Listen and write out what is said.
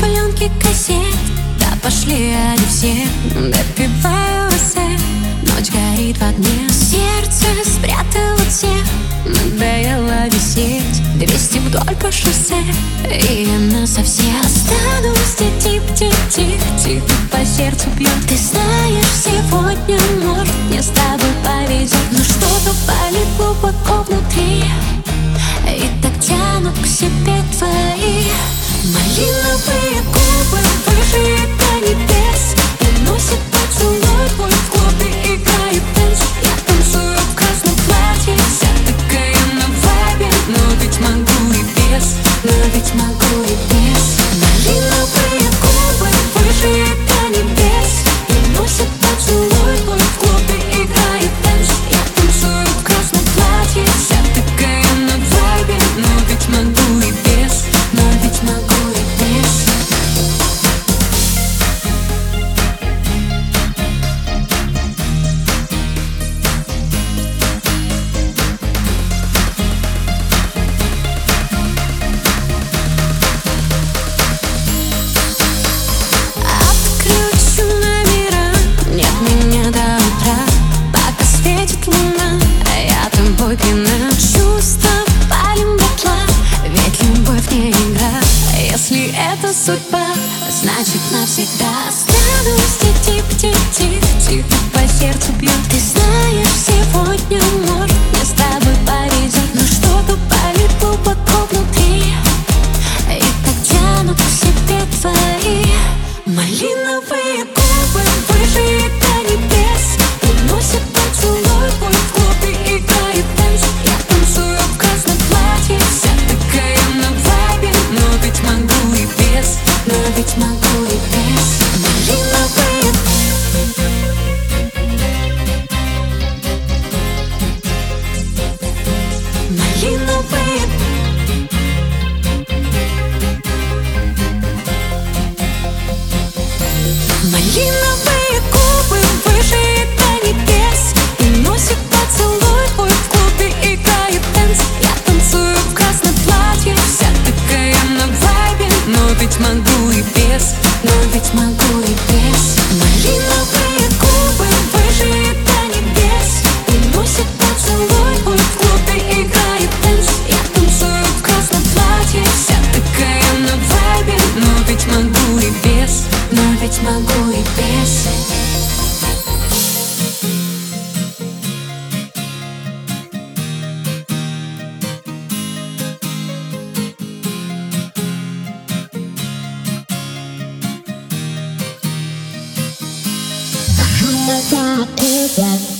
Пленки кассет. Да пошли они все. Допиваю эссе. Ночь горит в огне. Сердце спрятало всех Надоело висеть. Двести вдоль по шоссе. И она совсем. Останусь тип-тип-тип Тихо по сердцу бьет Ты знаешь, сегодня может мне с тобой повезет. Но что-то болит глубоко внутри. И так тянут к себе твои Малиновые губы судьба, значит навсегда могу и без. Малиновые губы выше до небес. Уносит поцелуй твой в клубе играет dance. Я танцую в красном платье Вся такая на вайбе. Но ведь могу и без Но ведь могу и без Малиновые губы